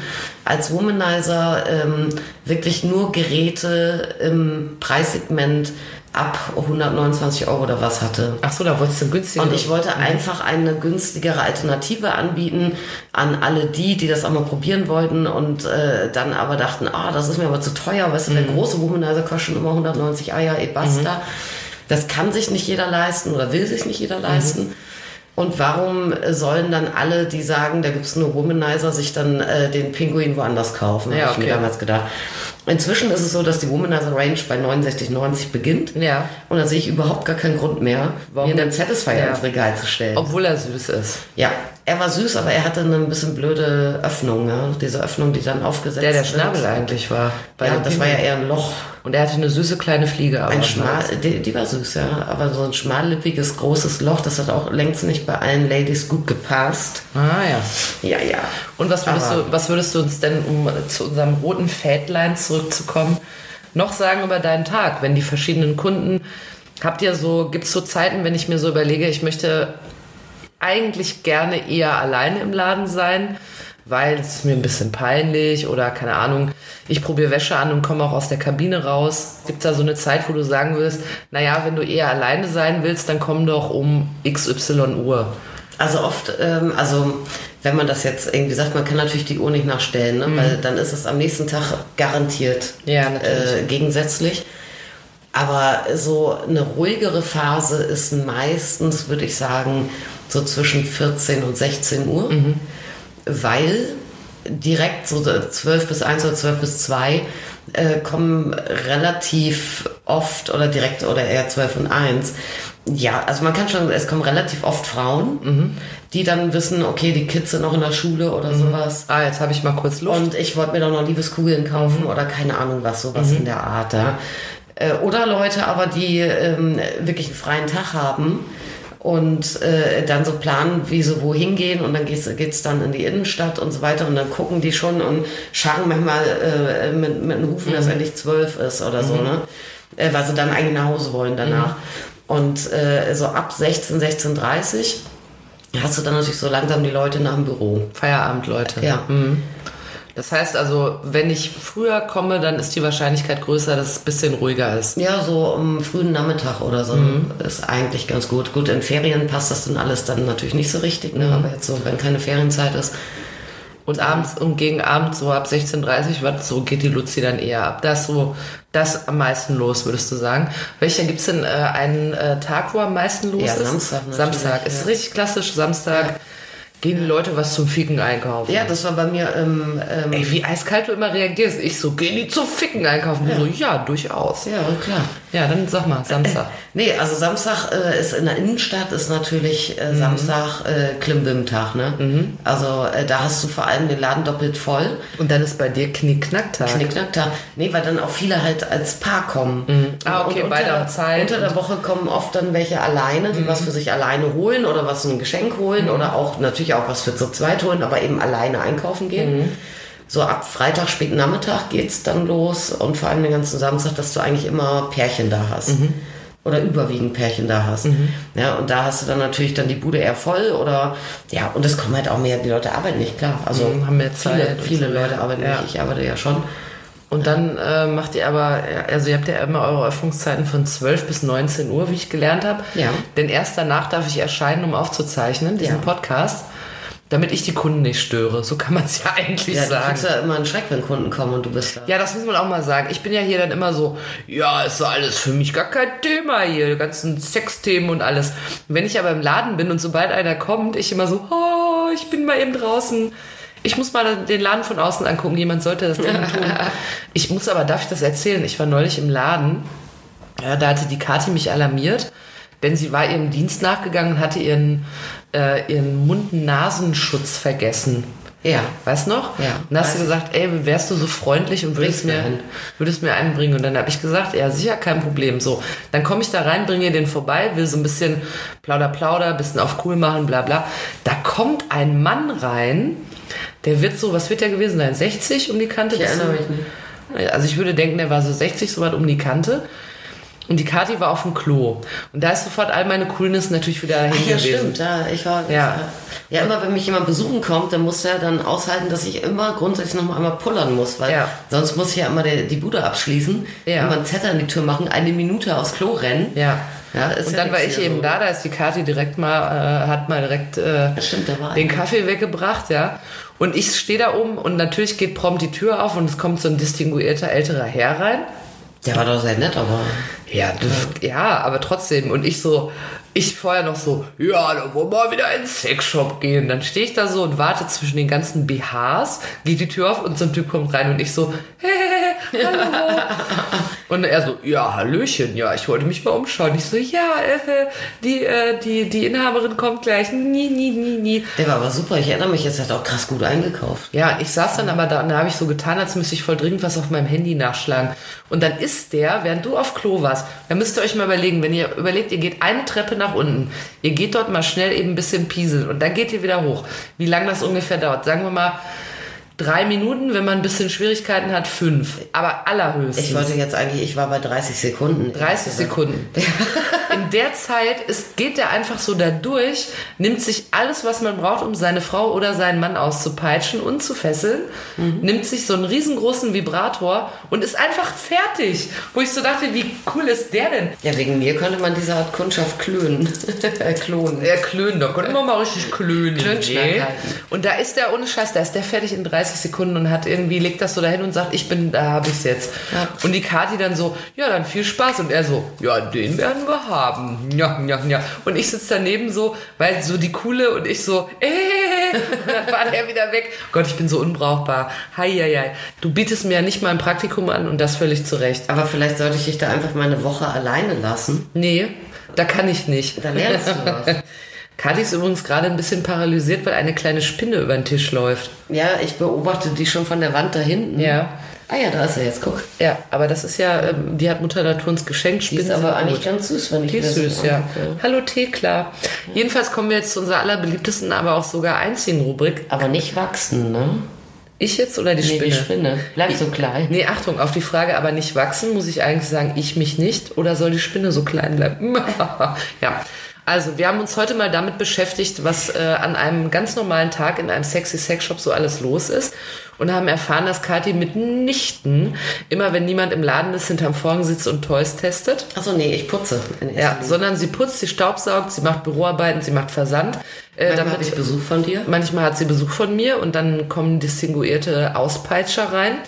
Als Womanizer ähm, wirklich nur Geräte im Preissegment ab 129 Euro oder was hatte. Ach so, da wolltest du günstiger. Und ich wollte einfach eine günstigere Alternative anbieten an alle die, die das auch mal probieren wollten und äh, dann aber dachten, ah, das ist mir aber zu teuer, weißt du, der große Womanizer kostet schon immer 190 Eier, eh basta. Das kann sich nicht jeder leisten oder will sich nicht jeder leisten. Und warum sollen dann alle, die sagen, da gibt's nur Womanizer, sich dann äh, den Pinguin woanders kaufen? Ja, Hab ich mir okay. damals gedacht. Inzwischen ist es so, dass die Womanizer Range bei 69,90 beginnt. Ja. Und da sehe ich überhaupt gar keinen Grund mehr, Warum? mir einen Satisfier Ja. ins Regal zu stellen. Obwohl er süß ist. ja, er war süß, aber er hatte eine ein bisschen blöde Öffnung. Ja? Diese Öffnung, die dann aufgesetzt Der der wird. Schnabel eigentlich war. Ja, das war ja eher ein Loch. Und er hatte eine süße kleine Fliege. Aber Ein schmal, die, die war süß, ja. Aber so ein schmallippiges, großes Loch, das hat auch längst nicht bei allen Ladies gut gepasst. Ah ja. Ja, ja. Und was würdest, Aber- du, was würdest du uns denn, um zu unserem roten Fädlein zurückzukommen, noch sagen über deinen Tag, wenn die verschiedenen Kunden, habt ihr so, gibt es so Zeiten, wenn ich mir so überlege, ich möchte eigentlich gerne eher alleine im Laden sein, weil es mir ein bisschen peinlich oder keine Ahnung, ich probiere Wäsche an und komme auch aus der Kabine raus. Gibt es da so eine Zeit, wo du sagen willst, naja, wenn du eher alleine sein willst, dann komm doch um XY Uhr. Also oft, ähm, also wenn man das jetzt irgendwie sagt, man kann natürlich die Uhr nicht nachstellen, ne? weil dann ist es am nächsten Tag garantiert Ja, äh, gegensätzlich. Aber so eine ruhigere Phase ist meistens, würde ich sagen, so zwischen 14 und 16 Uhr, weil direkt so 12 bis 1 oder 12 bis 2 äh, kommen relativ oft oder direkt oder eher 12 und 1. Ja, also man kann schon, es kommen relativ oft Frauen, die dann wissen, okay, die Kids sind noch in der Schule oder sowas. Ah, jetzt habe ich mal kurz Luft. Und ich wollte mir doch noch Liebeskugeln kaufen oder keine Ahnung was, sowas in der Art. Ja. Äh, Oder Leute aber, die ähm, wirklich einen freien Tag haben und äh, dann so planen, wie sie wohin gehen und dann geht's, geht's dann in die Innenstadt und so weiter und dann gucken die schon und scharren manchmal äh, mit, mit den Hufen, dass endlich zwölf ist oder so, ne? Äh, weil sie dann eigentlich nach Hause wollen danach. Und äh, so ab 16, 16.30 hast du dann natürlich so langsam die Leute nach dem Büro. Feierabend, Leute. Ja. Das heißt also, wenn ich früher komme, dann ist die Wahrscheinlichkeit größer, dass es ein bisschen ruhiger ist. Ja, so am frühen Nachmittag oder so ist eigentlich ganz gut. Gut, in Ferien passt das dann alles dann natürlich nicht so richtig, ne? aber jetzt so, wenn keine Ferienzeit ist. Und abends und gegen Abend, so ab 16.30 Uhr, so geht die Luzi dann eher ab. Da ist so das am meisten los, würdest du sagen. Welcher gibt's denn äh, einen äh, Tag, wo am meisten los Ja, ist? Samstag Samstag. Ist ja. richtig klassisch. Samstag gehen die Leute was zum Ficken einkaufen. Ja, das war bei mir ähm, ähm, Ey, wie eiskalt du immer reagierst. Ich so, gehen die zum Ficken einkaufen? Du so, ja, durchaus. ja, klar. Ja, dann sag mal, Samstag. Nee, also Samstag äh, ist in der Innenstadt ist natürlich äh, Samstag äh, Klimbim-Tag, ne? Also äh, da hast du vor allem den Laden doppelt voll. Und dann ist bei dir Knickknacktag. Knickknacktag. Nee, weil dann auch viele halt als Paar kommen. Ah, okay, Und unter, haben Zeit Unter der Woche kommen oft dann welche alleine, die was für sich alleine holen oder was ein Geschenk holen oder auch natürlich auch was für zu zweit holen, aber eben alleine einkaufen gehen. So ab Freitag, späten Nachmittag geht's dann los und vor allem den ganzen Samstag, dass du eigentlich immer Pärchen da hast. Oder überwiegend Pärchen da hast. Ja, und da hast du dann natürlich dann die Bude eher voll oder ja, und es kommen halt auch mehr, die Leute arbeiten nicht, klar. Also Mhm, haben mehr viele, Zeit viele so Leute arbeiten Ja. nicht, ich arbeite ja schon. Und dann äh, macht ihr aber, also ihr habt ja immer eure Öffnungszeiten von 12 bis 19 Uhr, wie ich gelernt habe. Ja. Denn erst danach darf ich erscheinen, um aufzuzeichnen, diesen Ja. Podcast, damit ich die Kunden nicht störe. So kann man es ja eigentlich Ja, du sagen. kriegst ja immer einen Schreck, wenn Kunden kommen und du bist da. Ja, das muss man auch mal sagen. Ich bin ja hier dann immer so, ja, ist alles für mich gar kein Thema hier, die ganzen Sexthemen und alles. Wenn ich aber im Laden bin und sobald einer kommt, ich immer so, oh, ich bin mal eben draußen. Ich muss mal den Laden von außen angucken. Jemand sollte das dringend tun. Ich muss aber, darf ich das erzählen? Ich war neulich im Laden. Ja, da hatte die Kathi mich alarmiert, denn sie war ihrem Dienst nachgegangen und hatte ihren, äh, ihren Mund-Nasenschutz vergessen. Ja. Weißt noch? Ja. Und dann hast du gesagt, ey, wärst du so freundlich und würdest mir, einen. würdest mir einen bringen? Und dann habe ich gesagt, ja, sicher, kein Problem. So, dann komme ich da rein, bringe den vorbei, will so ein bisschen plauder, plauder, bisschen auf cool machen, bla, bla. Da kommt ein Mann rein, der wird so, was wird der gewesen sein? 60 um die Kante? Ich erinnere mich nicht. also ich würde denken, der war so 60, so weit um die Kante. Und die Kathi war auf dem Klo. Und da ist sofort all meine Coolness natürlich wieder hin Ja, gewesen. stimmt, ja. Ich war, Ja. ja. immer wenn mich jemand besuchen kommt, dann muss er dann aushalten, dass ich immer grundsätzlich noch mal einmal pullern muss, weil Ja. sonst muss ich ja immer die, die Bude abschließen, Ja. immer einen Zettel an die Tür machen, eine Minute aufs Klo rennen. Ja. Ja, ist und dann war ich eben so. da, da ist die Kathi direkt mal, äh, hat mal direkt äh, stimmt, den. Kaffee weggebracht, ja. Und ich stehe da oben und natürlich geht prompt die Tür auf und es kommt so ein distinguierter älterer Herr rein. Der war doch sehr nett, aber Ja, das, ja, aber trotzdem. Und ich so, ich vorher noch so, ja, da wollen wir mal wieder in den Sexshop gehen. Dann stehe ich da so und warte zwischen den ganzen BHs, geht die Tür auf und so ein Typ kommt rein und ich so, hey, hallo. und er so, ja, Hallöchen, ja, ich wollte mich mal umschauen. Ich so, ja, äh, die, äh, die, die Inhaberin kommt gleich. Nie, nie, nie, nie. der war aber super. Ich erinnere mich, jetzt hat er auch krass gut eingekauft. Ja, ich saß dann aber da und da habe ich so getan, als müsste ich voll dringend was auf meinem Handy nachschlagen. Und dann ist der, während du auf Klo warst, da müsst ihr euch mal überlegen, wenn ihr überlegt, ihr geht eine Treppe nach unten, ihr geht dort mal schnell eben ein bisschen pieseln und dann geht ihr wieder hoch. Wie lange das ungefähr dauert? Sagen wir mal drei Minuten, wenn man ein bisschen Schwierigkeiten hat, fünf. Aber allerhöchstens. Ich wollte jetzt eigentlich, ich war bei 30 Sekunden. 30 Sekunden. In der Zeit ist, geht der einfach so da durch, nimmt sich alles, was man braucht, um seine Frau oder seinen Mann auszupeitschen und zu fesseln, nimmt sich so einen riesengroßen Vibrator und ist einfach fertig. Wo ich so dachte, wie cool ist der denn? Ja, wegen mir könnte man diese Art Kundschaft klönen. Klonen. Der klönen, da konnte man mal richtig klönen. Klönschnack. Und da ist der ohne Scheiß, da ist der fertig in 30 Sekunden und hat irgendwie, legt das so dahin und sagt, ich bin, da habe ich's jetzt. Ja. Und die Kathi dann so, ja, dann viel Spaß. Und er so, ja, den werden wir haben. Ja, ja, ja. Und ich sitze daneben so, weil so die coole und ich so, äh, und dann war der wieder weg. Gott, ich bin so unbrauchbar. Hei, hei, hei. Du bietest mir ja nicht mal ein Praktikum an und das völlig zu Recht. Aber vielleicht sollte ich dich da einfach mal eine Woche alleine lassen. Nee, da kann ich nicht. Da lernst du was. Kathi ist übrigens gerade ein bisschen paralysiert, weil eine kleine Spinne über den Tisch läuft. Ja, ich beobachte die schon von der Wand da hinten. Ja. Ah ja, da ist er jetzt, guck. Ja, aber das ist ja, ähm, die hat Mutter Natur uns geschenkt. Die Spinnen ist aber eigentlich gut. ganz süß, wenn ich Die das süß, ja. angucke. Hallo Thekla. Jedenfalls kommen wir jetzt zu unserer allerbeliebtesten, aber auch sogar einzigen Rubrik. Aber nicht wachsen, ne? Ich jetzt oder die Nee, Spinne? die Spinne. Bleib so klein. Nee, Achtung, auf die Frage aber nicht wachsen, muss ich eigentlich sagen, ich mich nicht oder soll die Spinne so klein bleiben? ja. Also, wir haben uns heute mal damit beschäftigt, was äh, an einem ganz normalen Tag in einem sexy Sexshop so alles los ist und haben erfahren, dass Kathi mitnichten immer, wenn niemand im Laden ist, hinterm Vorhang sitzt und Toys testet. Achso, nee, ich putze. Ja, sondern sie putzt, sie staubsaugt, sie macht Büroarbeiten, sie macht Versand. Äh, Manchmal hatte ich Besuch von dir. Manchmal hat sie Besuch von mir und dann kommen distinguierte Auspeitscher rein.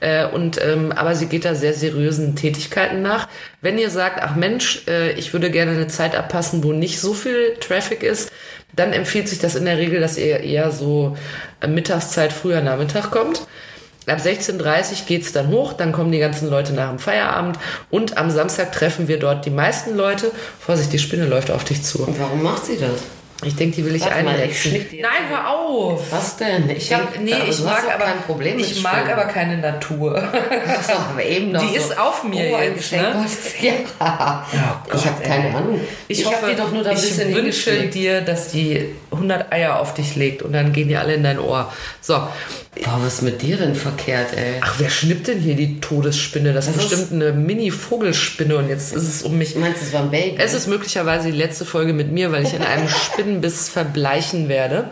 Äh, und ähm, aber sie geht da sehr seriösen Tätigkeiten nach. Wenn ihr sagt, ach Mensch, äh, ich würde gerne eine Zeit abpassen, wo nicht so viel Traffic ist, dann empfiehlt sich das in der Regel, dass ihr eher so äh, Mittagszeit, früher Nachmittag kommt. Ab 16.30 geht's dann hoch, dann kommen die ganzen Leute nach dem Feierabend und am Samstag treffen wir dort die meisten Leute. Vorsicht, die Spinne läuft auf dich zu. Und warum macht sie das? Ich denke, die will ich Warte mal, einletzen. ich schnick die jetzt Nein, hör auf! Was denn? Ich Ich hab, nee, ich mag aber kein Problem Ich mag Spinnen. aber keine Natur. Achso, aber eben noch Die so. ist auf mir oh, ein jetzt, ne? Ja. Gott, ich habe keine. Ahnung. Ich, hab hoffe, die doch nur da ein ich bisschen wünsche hingesteckt. dir, dass die 100 Eier auf dich legt und dann gehen die alle in dein Ohr. So. Boah, was ist mit dir denn verkehrt, ey? Ach, wer schnippt denn hier die Todesspinne? Das, ist Das ist- bestimmt eine Mini-Vogelspinne und jetzt ist es um mich. Du meinst, es war ein Baby? Es ist möglicherweise die letzte Folge mit mir, weil ich in einem Spinnenbiss verbleichen werde.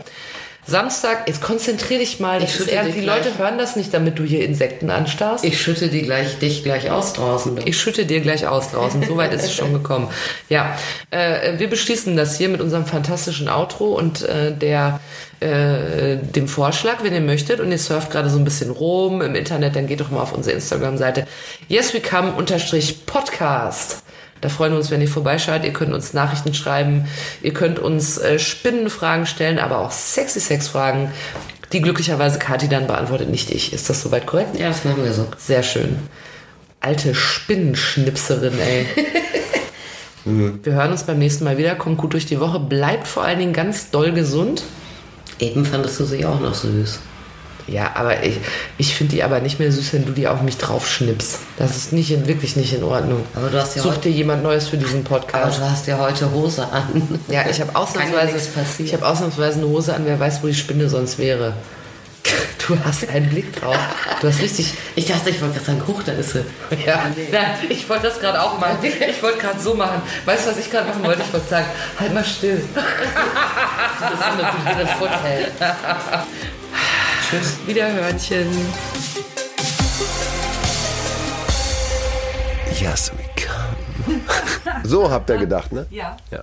Samstag, jetzt konzentrier dich mal. Ich schütte eher, die gleich. Leute hören das nicht, damit du hier Insekten anstarrst. ich schütte die gleich, dich gleich aus draußen. Ich schütte dir gleich aus draußen. So weit ist es schon gekommen. Ja, äh, wir beschließen das hier mit unserem fantastischen Outro und äh, der äh, dem Vorschlag, wenn ihr möchtet und ihr surft gerade so ein bisschen rum im Internet, dann geht doch mal auf unsere Instagram-Seite yeswecome-podcast. Da freuen wir uns, wenn ihr vorbeischaut. Ihr könnt uns Nachrichten schreiben, ihr könnt uns äh, Spinnenfragen stellen, aber auch sexy Sex-Fragen, die glücklicherweise Kathi dann beantwortet, nicht ich. Ist das soweit korrekt? Ja, das machen wir so. Sehr schön. Alte Spinnenschnipserin, ey. Wir hören uns beim nächsten Mal wieder. Kommt gut durch die Woche. Bleibt vor allen Dingen ganz doll gesund. Eben fandest du sie auch noch süß. Ja, aber ich, ich finde die aber nicht mehr süß, wenn du die auf mich drauf schnippst. Das ist nicht in, wirklich nicht in Ordnung. Aber du hast ja Such dir jemand Neues für diesen Aber Podcast. du hast ja heute Hose an. Ja, ich habe ausnahmsweise, ich habe ausnahmsweise eine Hose an. Wer weiß, wo die Spinne sonst wäre. Du hast einen Blick drauf. Du hast richtig. Ich dachte, ich wollte gerade sagen, hoch, da ist sie. Ja, nein, ich wollte das gerade auch machen. Ich wollte gerade so machen. Weißt du, was ich gerade machen wollte? Ich wollte sagen, halt mal still. Das ist natürlich wieder Vorteil. Tschüss, Wiederhörnchen. Yes, we come. So habt ihr gedacht, ne? Ja. Ja.